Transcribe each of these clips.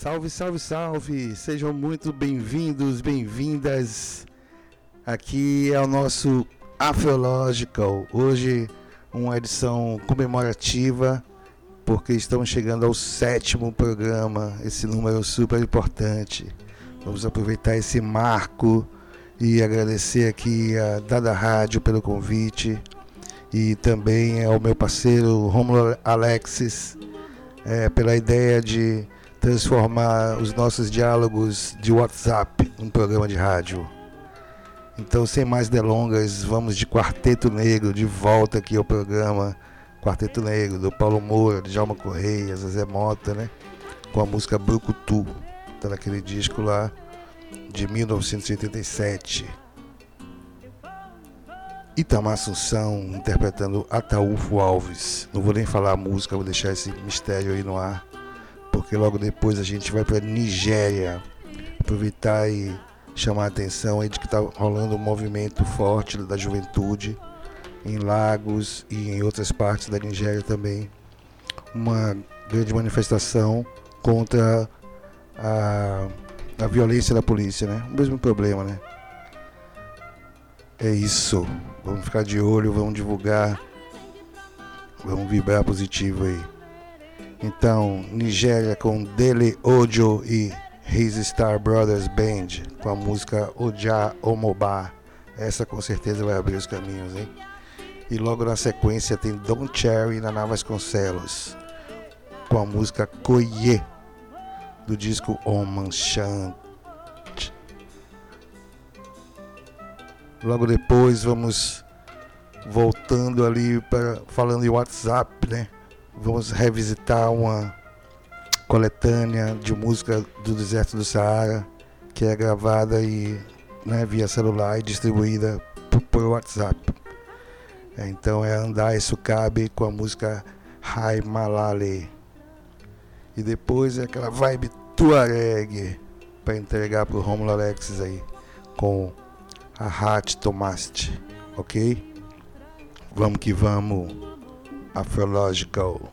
Salve, salve, salve! Sejam muito bem-vindos, bem-vindas. Aqui é o nosso Afrological. Hoje, uma edição comemorativa, porque estamos chegando ao sétimo programa, esse número super importante. Vamos aproveitar esse marco e agradecer aqui a Dada Rádio pelo convite e também ao meu parceiro Romulo Alexis é, pela ideia de transformar os nossos diálogos de WhatsApp num programa de rádio. Então, sem mais delongas, vamos de Quarteto Negro de volta aqui ao programa Quarteto Negro, do Paulo Moura, de Jalma Correia, Zezé Mota, né? Com a música Brucutu, tá naquele disco lá de 1987. Itamar Assunção interpretando Ataúfo Alves. Não vou nem falar a música, vou deixar esse mistério aí no ar, porque logo depois a gente vai para Nigéria aproveitar e chamar a atenção aí de que está rolando um movimento forte da juventude em Lagos e em outras partes da Nigéria também. Uma grande manifestação contra a a violência da polícia, né? O mesmo problema, né? É isso. Vamos ficar de olho, vamos divulgar, vamos vibrar positivo aí. Então, Nigéria com Dele Ojo e His Star Brothers Band com a música Oja Omoba. Essa com certeza vai abrir os caminhos, hein? E logo na sequência tem Don Cherry na Vasconcelos com a música Koye do disco Oman Shant. Logo depois vamos voltando ali para falando em WhatsApp, né? Vamos revisitar uma coletânea de música do deserto do Saara que é gravada e né, via celular e distribuída por, por WhatsApp. É, então é Andar Isso Cabe com a música Hai Malale. E depois é aquela vibe Tuareg para entregar pro Romulo Alexis aí com a Hat Tomaste, ok? Vamos que vamos, Afrological.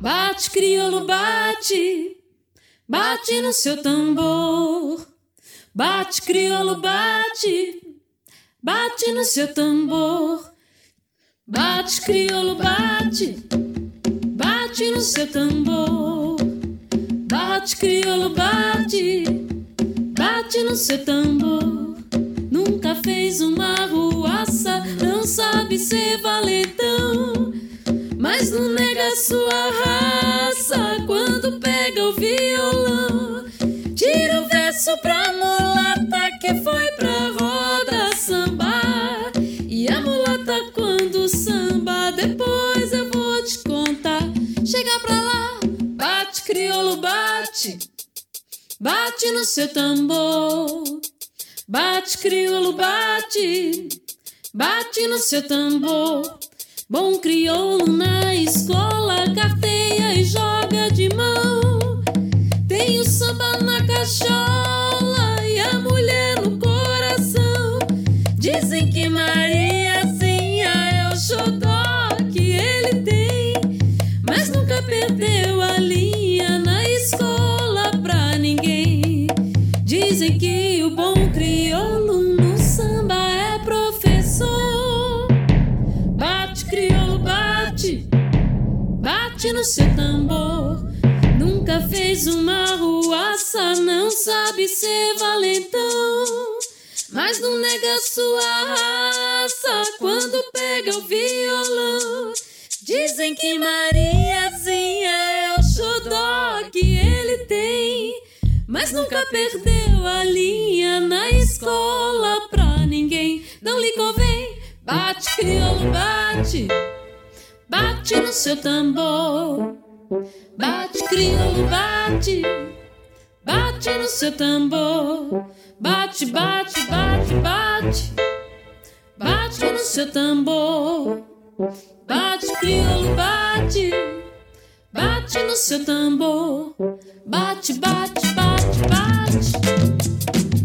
Bate, crioulo, bate, bate no seu tambor. Bate, crioulo, bate, bate no seu tambor. Bate, crioulo, bate, bate no seu tambor. Bate, crioulo, bate, bate no seu tambor. Nunca fez uma ruaça, não sabe ser valentão. Mas não nega sua raça quando pega o violão. Tira o verso pra mulata que foi pra roda sambar. E a mulata quando samba, depois eu vou te contar. Chega pra lá, bate crioulo, bate. Bate no seu tambor. Bate crioulo, bate. Bate no seu tambor. Bom crioulo na escola, carteia e joga de mão. Tem o samba na cachola bate no seu tambor. Nunca fez uma ruaça, não sabe ser valentão. Mas não nega sua raça quando pega o violão. Dizem que Mariazinha é o xodó que ele tem. Mas nunca perdeu a linha na escola pra ninguém. Não lhe convém, bate, crioulo, bate. Bate no seu tambor. Bate, crioulo, bate. Bate no seu tambor. Bate, bate, bate, bate. Bate no seu tambor. Bate, crioulo, bate. Bate no seu tambor. Bate, bate, bate, bate.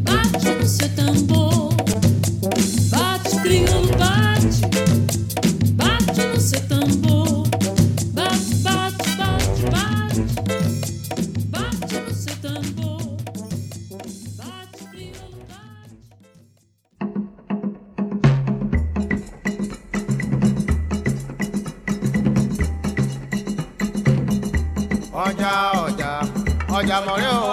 Bate no seu tambor. ya murió. Oh,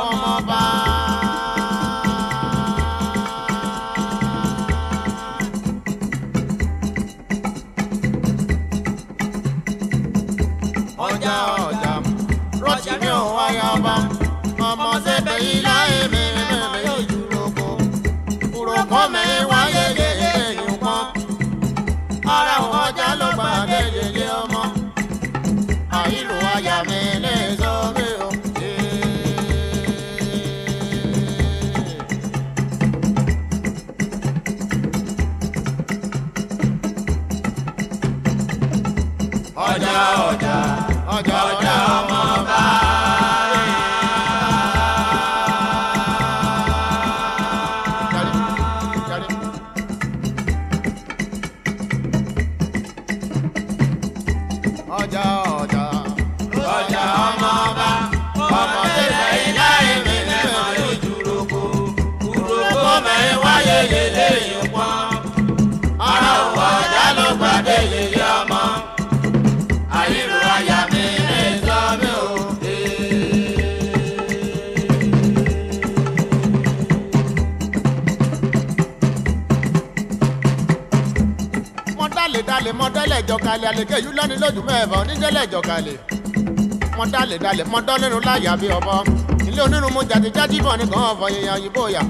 jọkalẹ àlèké yìí lọ́ni lójú mẹ́fà onídẹ́lẹ̀ jọkalẹ mọ dálé dálé mọ dọ́lẹ́nu láyà bí ọbọ ilé onírun mo jàdí jájí bọ̀ ní kàn fọ yẹyàn yìí bóyá.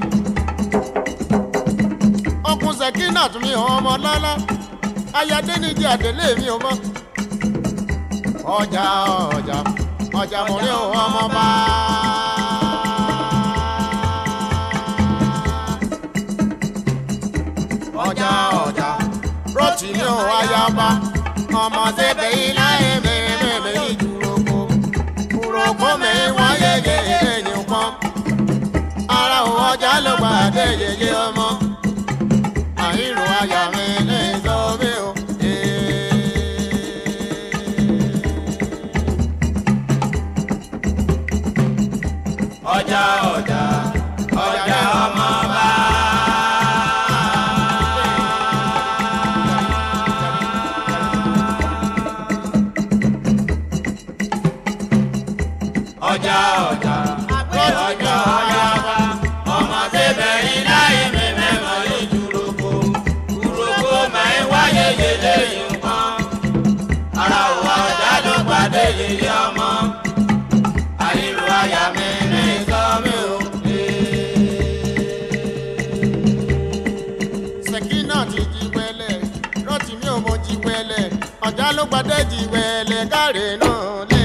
ọkùn sẹ́kínà tún mi hàn ọmọ lọ́lá ayáde ní jẹ́ àdélé mi ò mọ́. ọjà ọjà ọjà mo rí òun ọmọ bá. ọjà ọjà rọ́ọ̀tì ní òun ayaba ọmọ sẹ́bẹ̀ ilá ẹ̀mẹ̀ ẹ̀mẹ̀ ìdúrókò kúrókò mi wáyé yẹyẹ ẹ̀yìn pọ́n ara òun ọjà ló gbà dé yẹyẹ ọmọ. Àìrò àyà mi sọ mí o. ọjà ọjà nínú gbàdẹ́jì wẹ̀lẹ̀ káre náà lé.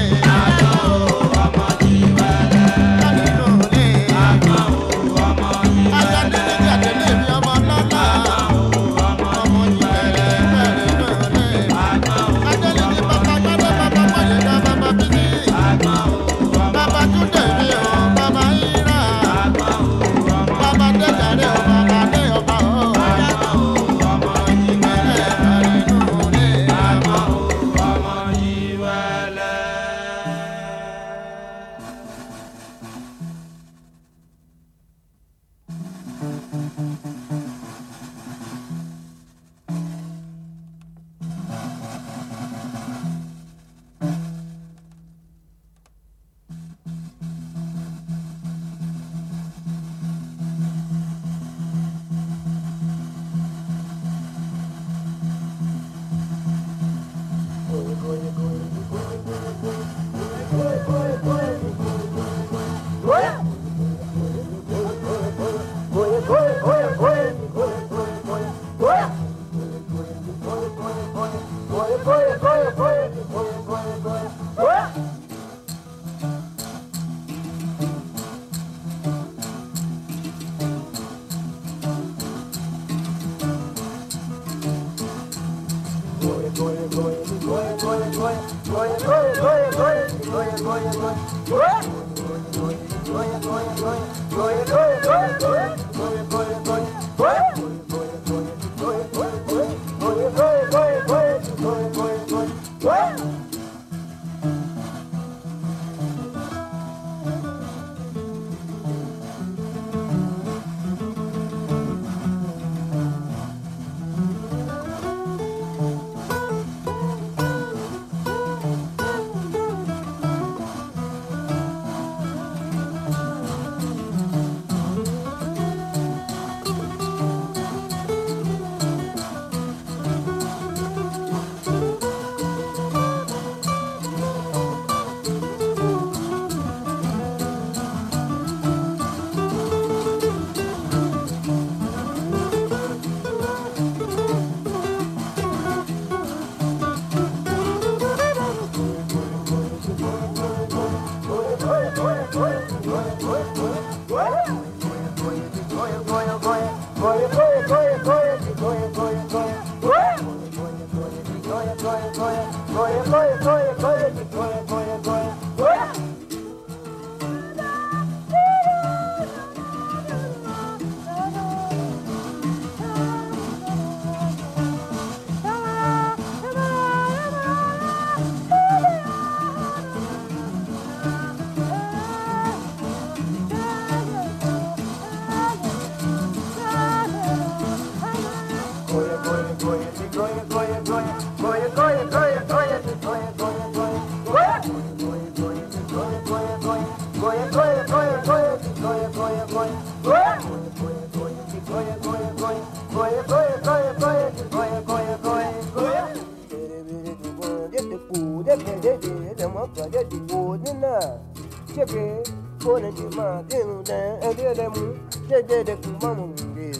de kumamunde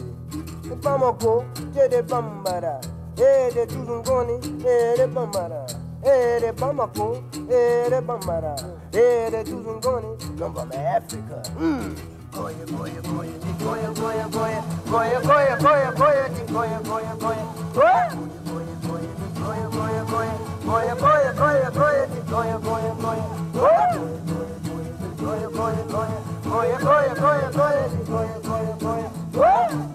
Bamako, de bambara Ere tuzungoni, ere bambara Ere Bamako, ere bambara Ere tuzungoni, come from Africa Goya, goya, goya, goya, goya, goya Goya, goya, goya, goya, goya, goya, goya Goya, goya, goya, goya Goya, goya, goya, goya, goya, goya, goya Goya, goya, goya, goya, goya, goya Corre, corre, corre, corre, corre, corre, corre.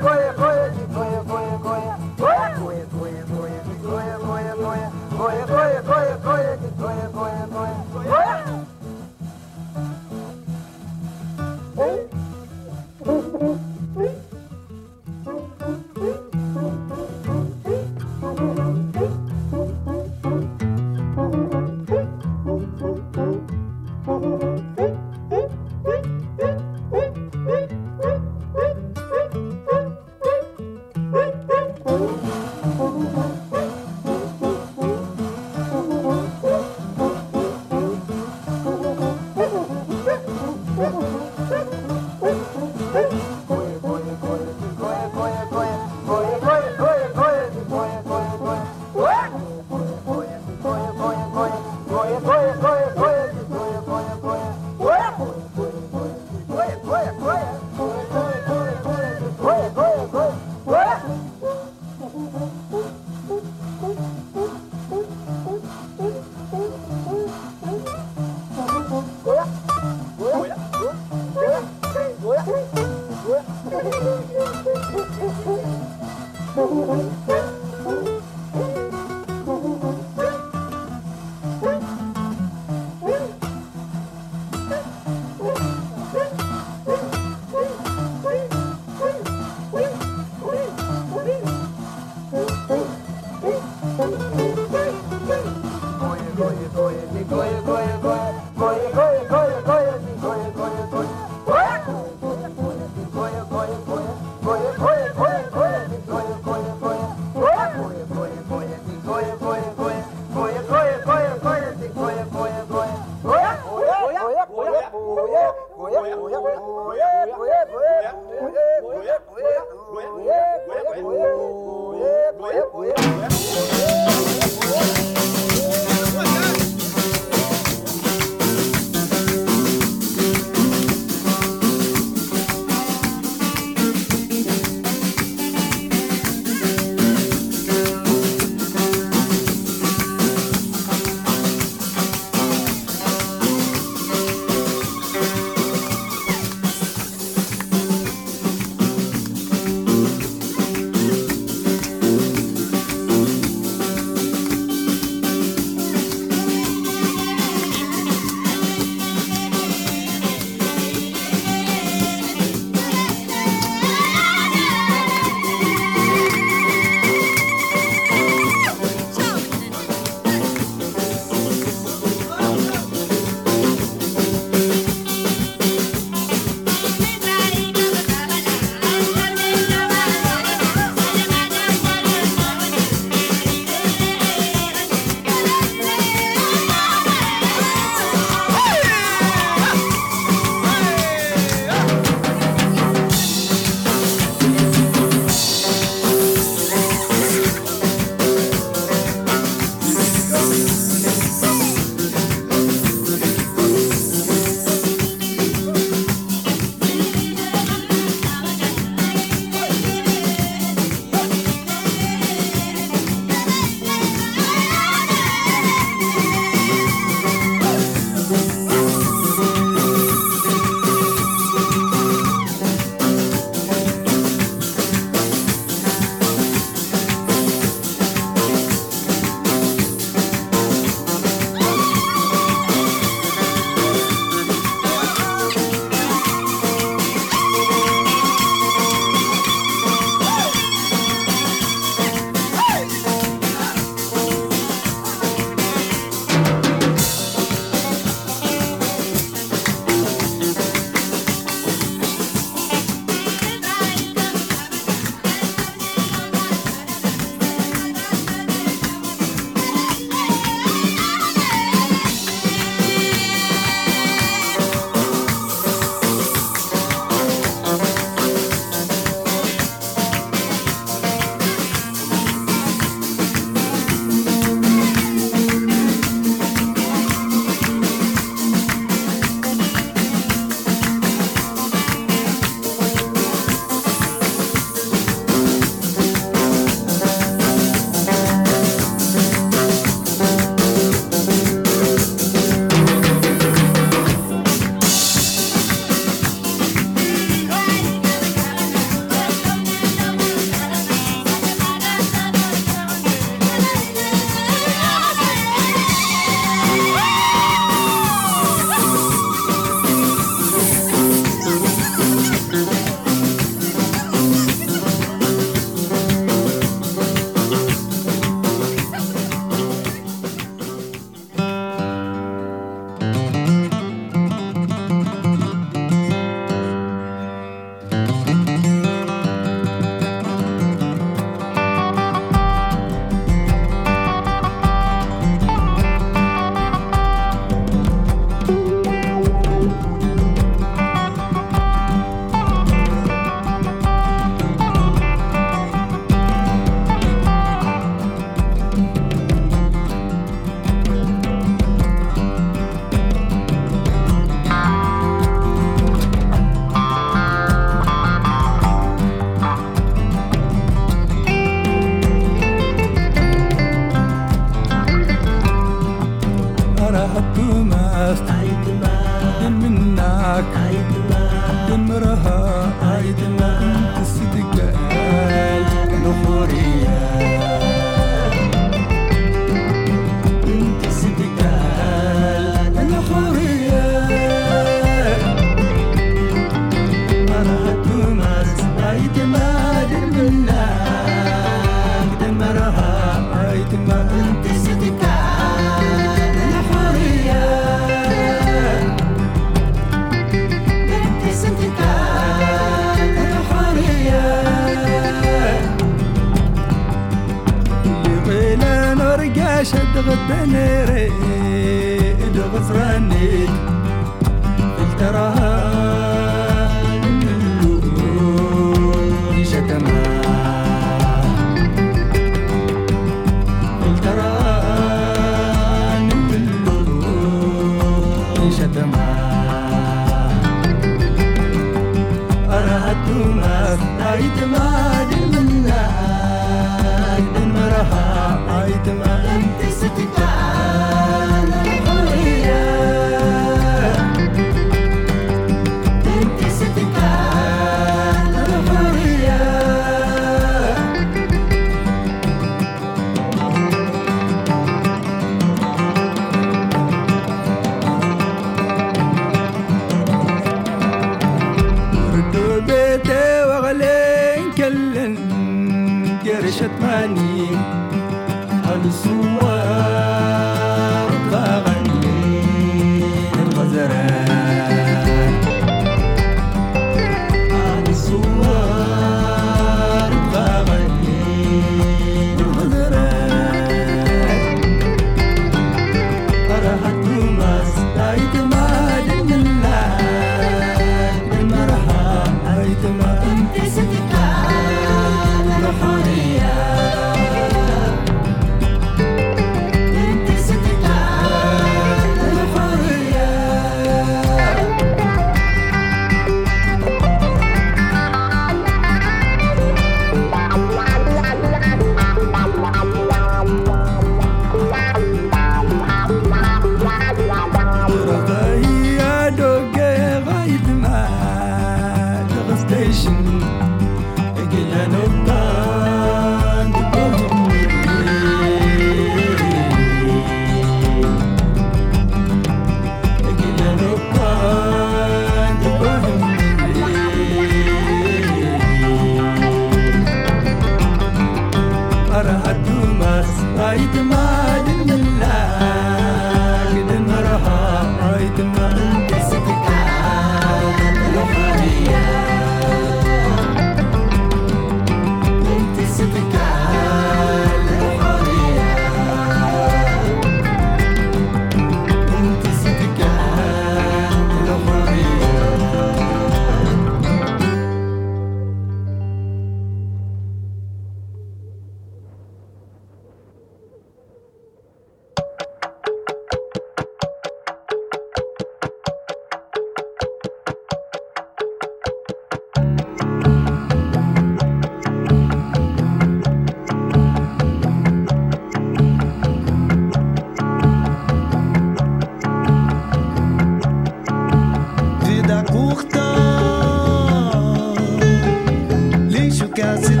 girls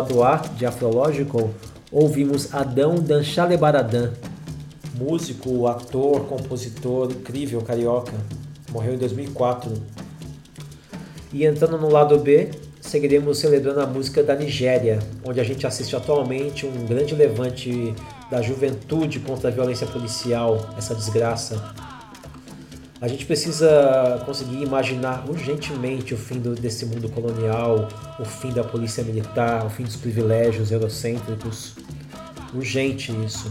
Fechando o lado A de Afrological, ouvimos Adão Danchalebaradã, músico, ator, compositor incrível carioca. Morreu em 2004. E entrando no lado B, seguiremos celebrando a música da Nigéria, onde a gente assiste atualmente um grande levante da juventude contra a violência policial, essa desgraça. A gente precisa conseguir imaginar urgentemente o fim do, desse mundo colonial, o fim da polícia militar, o fim dos privilégios eurocêntricos. Urgente isso.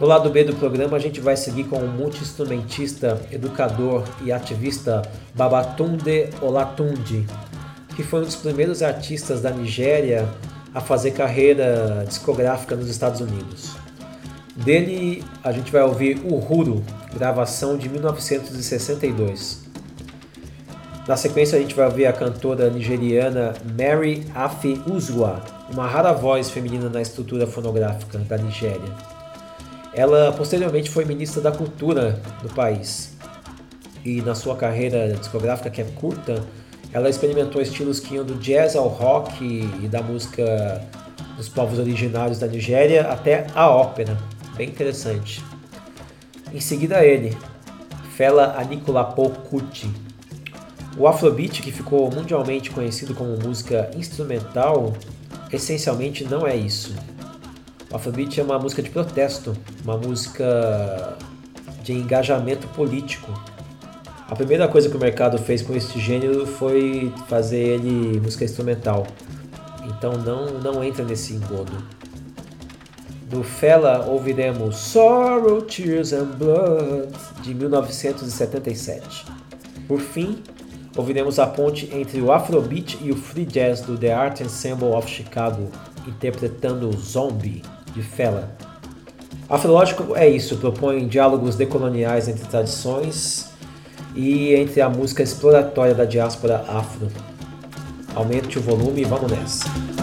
No lado B do programa, a gente vai seguir com o multi-instrumentista, educador e ativista Babatunde Olatunde, que foi um dos primeiros artistas da Nigéria a fazer carreira discográfica nos Estados Unidos. Dele, a gente vai ouvir Uhuru, gravação de 1962. Na sequência, a gente vai ouvir a cantora nigeriana Mary Afi Uzwa, uma rara voz feminina na estrutura fonográfica da Nigéria. Ela posteriormente foi ministra da Cultura do país e na sua carreira discográfica, que é curta, ela experimentou estilos que iam do jazz ao rock e da música dos povos originários da Nigéria até a ópera. Bem interessante. Em seguida ele, Fela Anikulapo Kuti. O Afrobeat, que ficou mundialmente conhecido como música instrumental, essencialmente não é isso. O Afrobeat é uma música de protesto, uma música de engajamento político. A primeira coisa que o mercado fez com este gênero foi fazer ele música instrumental. Então não, não entra nesse engodo. Do Fela ouviremos Sorrow, Tears and Blood de 1977. Por fim, ouviremos a ponte entre o Afrobeat e o Free Jazz do The Art Ensemble of Chicago, interpretando Zombie de Fela. Afrológico é isso, propõe diálogos decoloniais entre tradições e entre a música exploratória da diáspora afro. Aumente o volume e vamos nessa.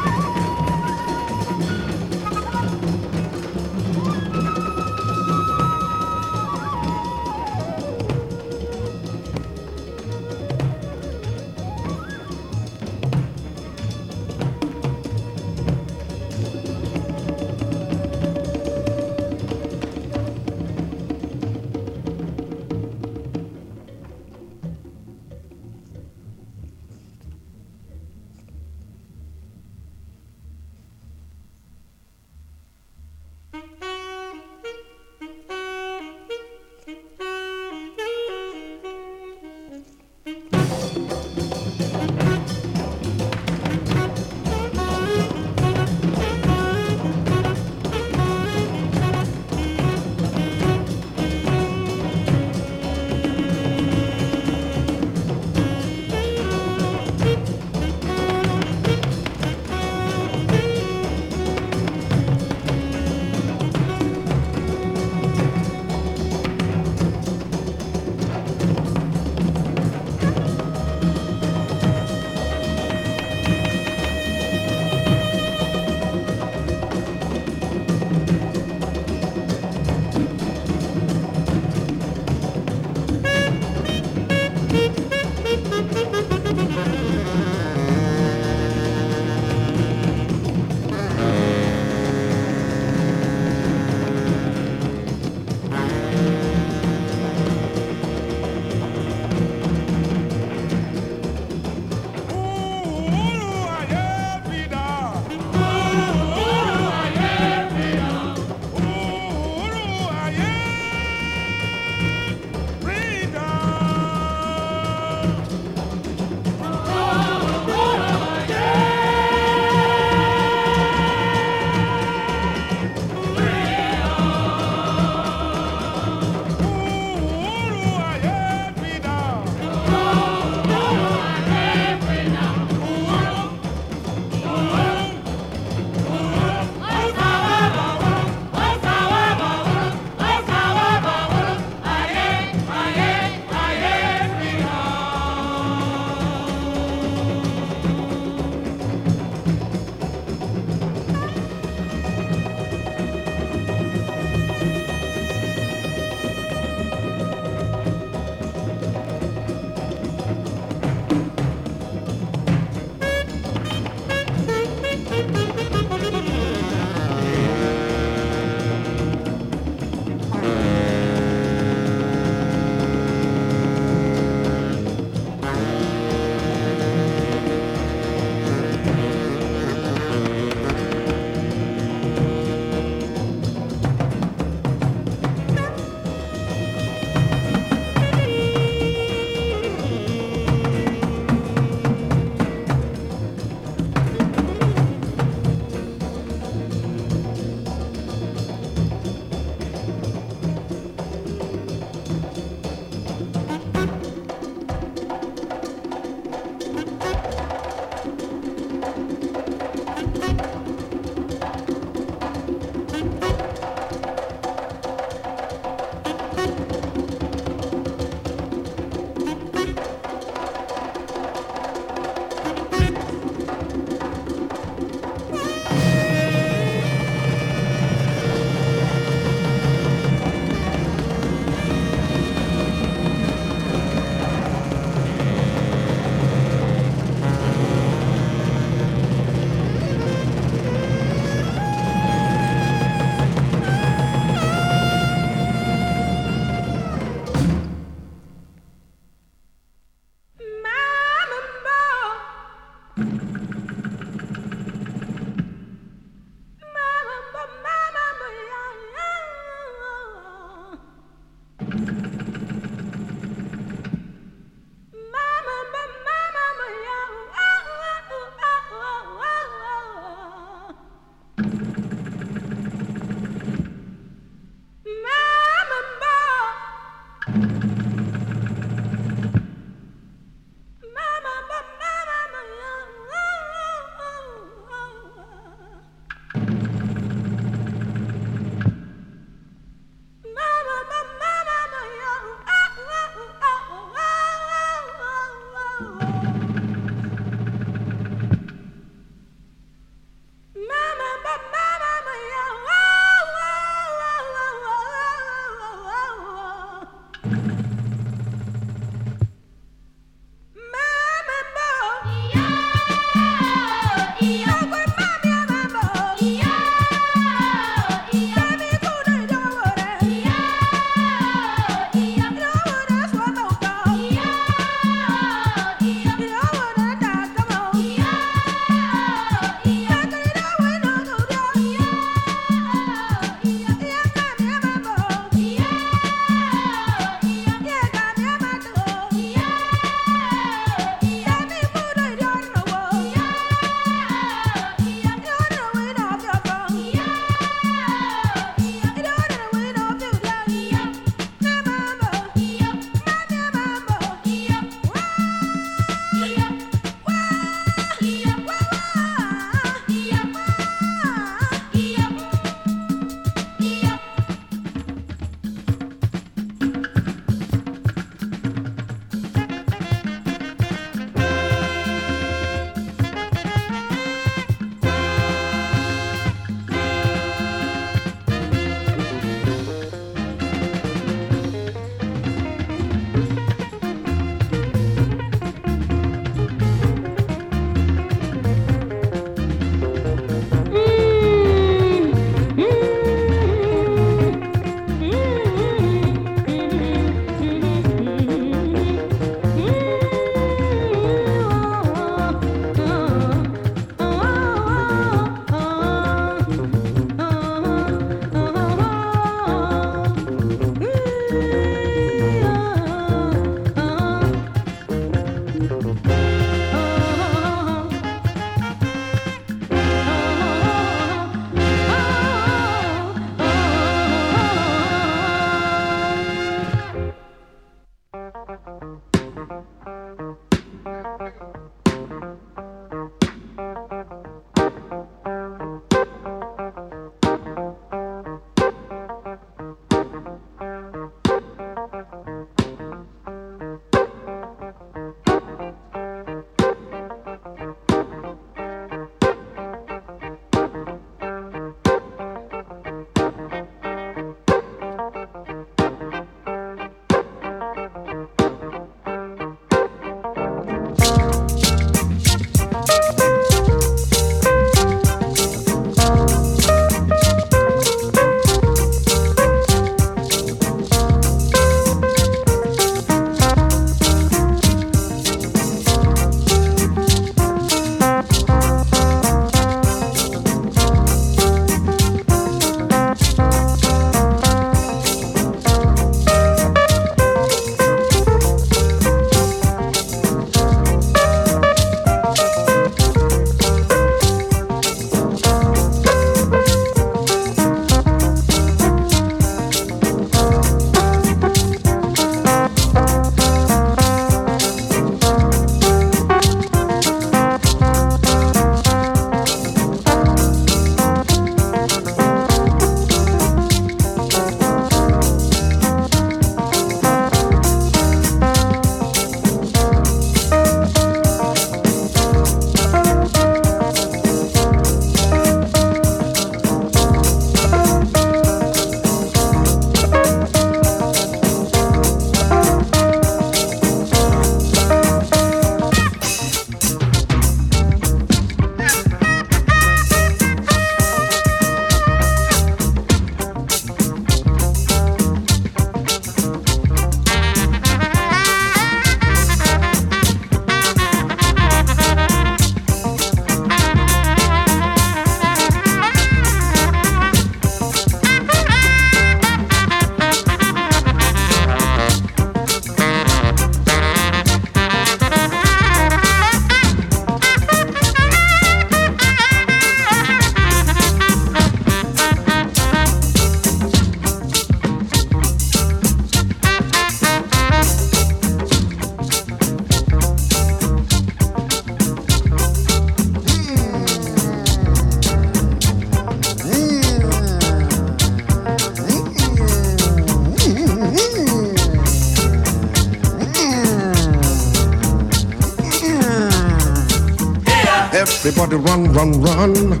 Run, run, run.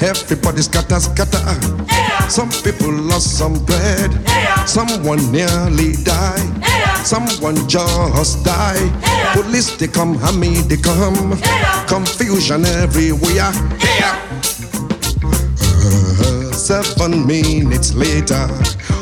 Everybody scatter, scatter. Some people lost some bread. Someone nearly died. Someone just died. Police they come, hammy they come. Confusion everywhere. Uh, seven minutes later,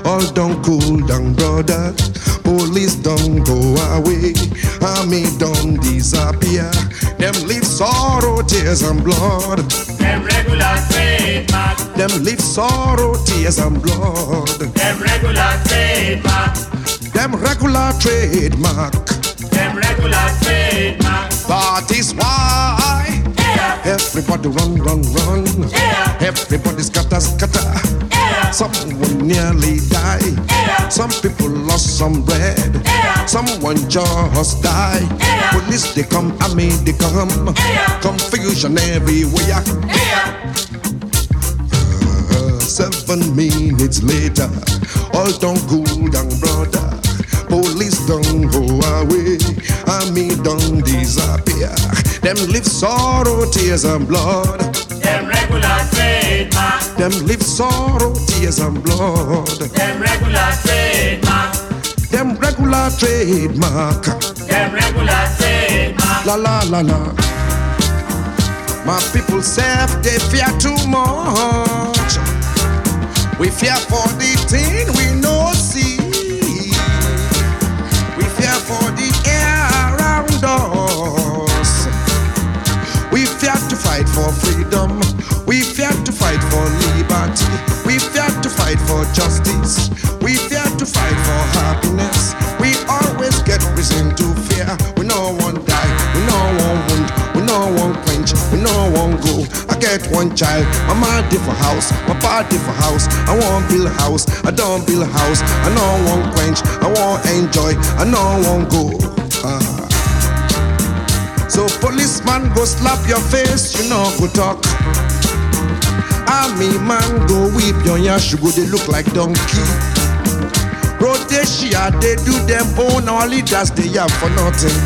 all don't cool down, brother. Police don't go away, army don't disappear. Them leave sorrow, tears and blood. Them regular trademark. Them leave sorrow, tears and blood. Them regular trademark. Them regular trademark. Them regular trademark. That is why everybody run, run, run. Everybody scatter, scatter. Someone nearly died. Some people lost some bread. Someone just died. Police they come, army they come. Confusion everywhere. Uh, seven minutes later, all don't cool down, brother. Police don't go away, army don't disappear. Them live sorrow, tears and blood. Them regular trademark. Them live sorrow, tears and blood. Them regular trademark. Them regular trademark. Them regular trademark. La la la la. My people say they fear too much. We fear for the thing we for justice. We fear to fight for happiness. We always get reason to fear. We no one die. We no one wound. We no one quench. We no one go. I get one child. My mom for house. My party for house. I want build house. I don't build house. I no one quench. I want enjoy. I no one go. Ah. So policeman go slap your face, you know go talk. Army man go whip your yash, you go they look like donkey. Rhodesia they do them own, our leaders they have for nothing.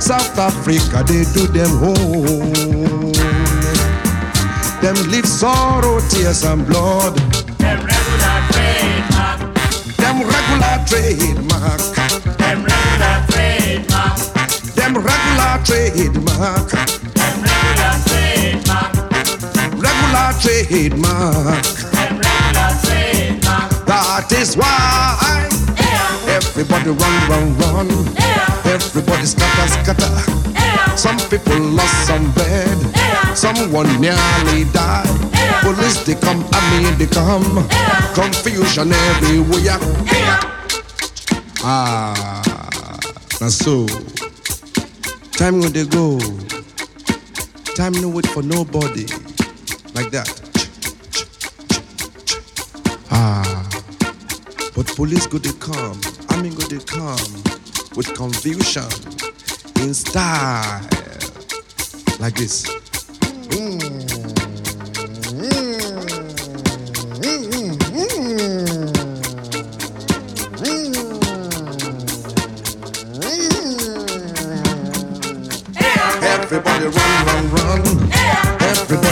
South Africa they do them own. Them live sorrow, tears and blood. Them regular trademark. Them regular trademark. Them regular trademark. Them regular trademark. Them regular trademark. Regular trademark. That is why everybody run, run, run. Everybody scatter, scatter. Some people lost some bread. Someone nearly died. Police they come, army they come. Confusion everywhere. Ah, now so time when they go. Time no wait for nobody. Like that. Ah. But police go they come, army go they come with confusion in style. Like this.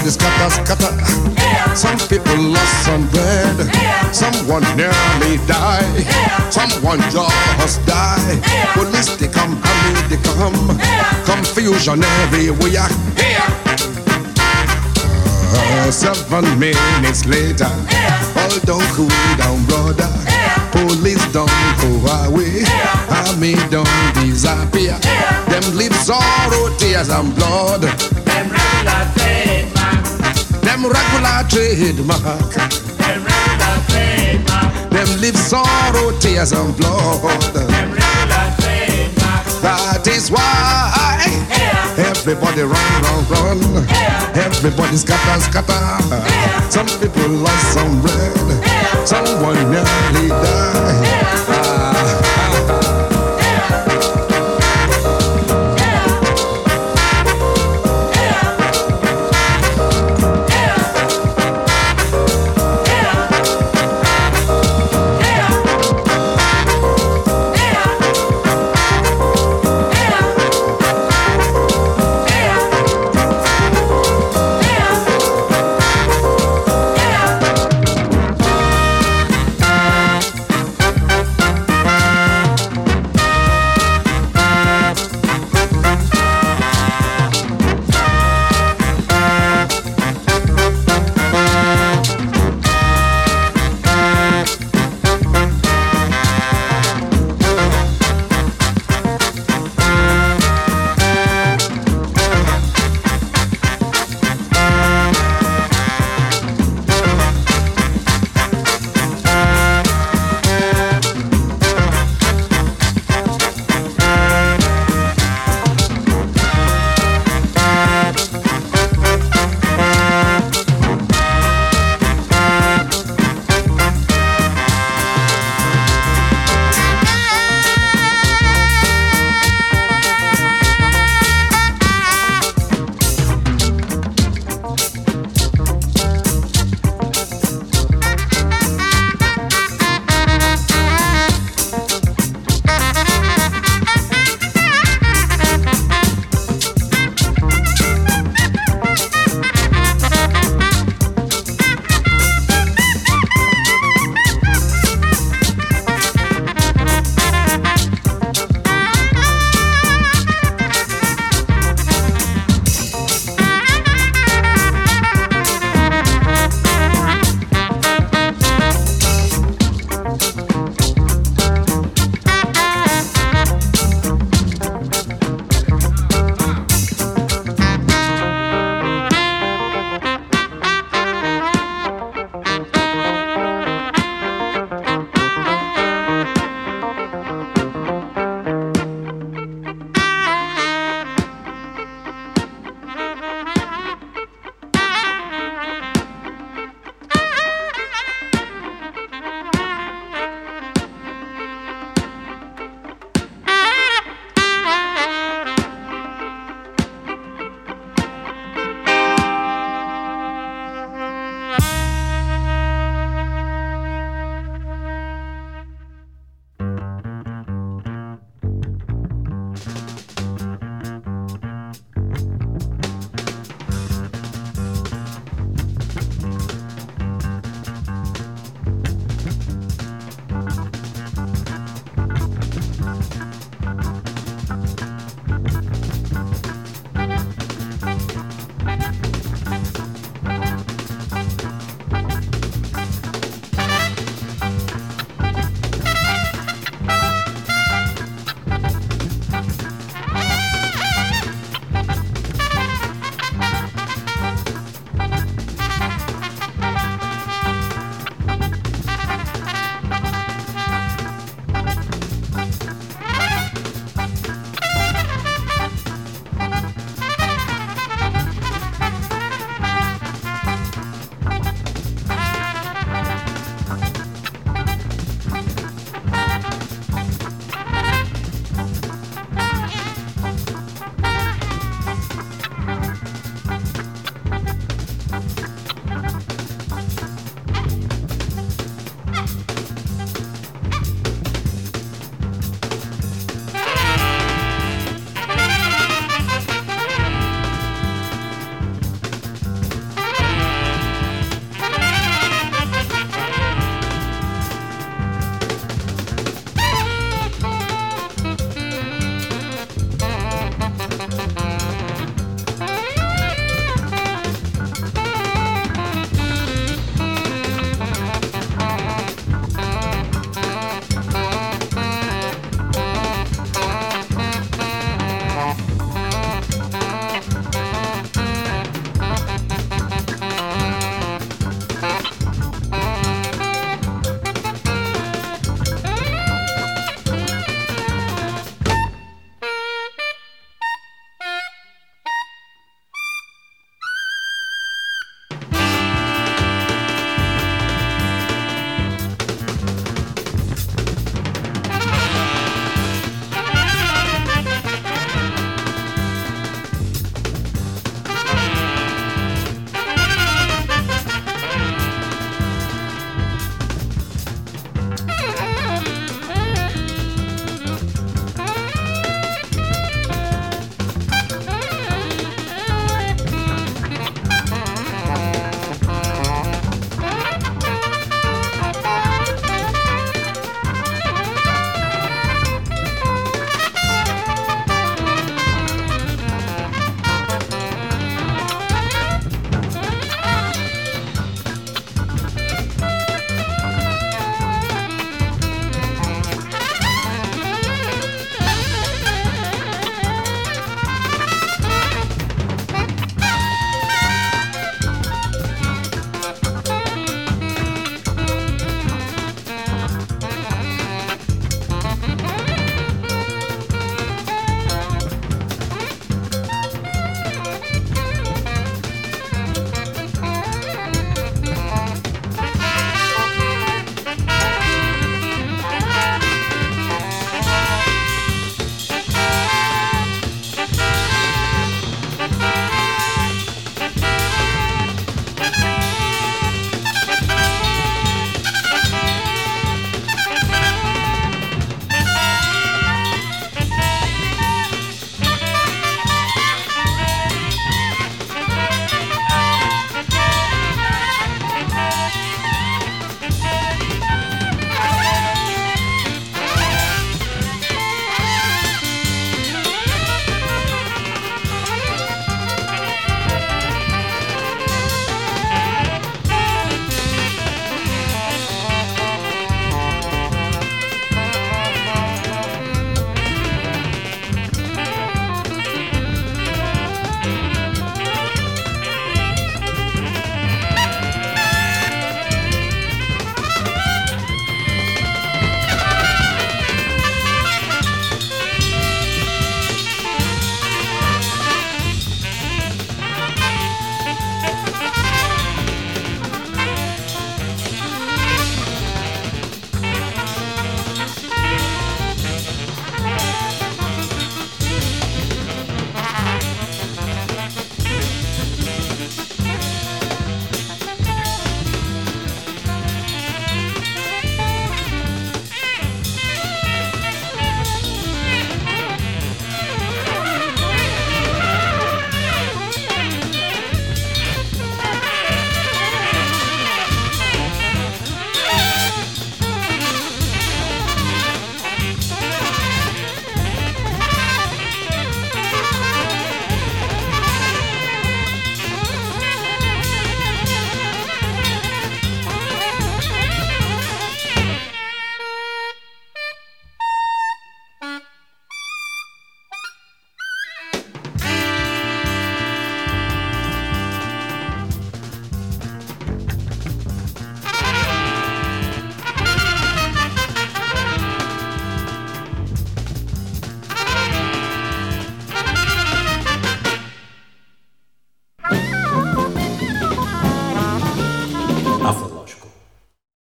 Everybody scatter, scatter. Some people lost some bread. Someone nearly died. Someone just died. Police they come, army they come. Confusion everywhere. Uh, seven minutes later, all don't cool down, brother. Police don't go away. Army don't disappear. Them leave sorrow, tears and blood. Them regular trademark. Them regular trademark. Them regular trademark. Them live sorrow, tears and blood. Them regular trademark. That is why everybody run, run, run. Everybody scatter, scatter. Some people lost some bread. Someone nearly died.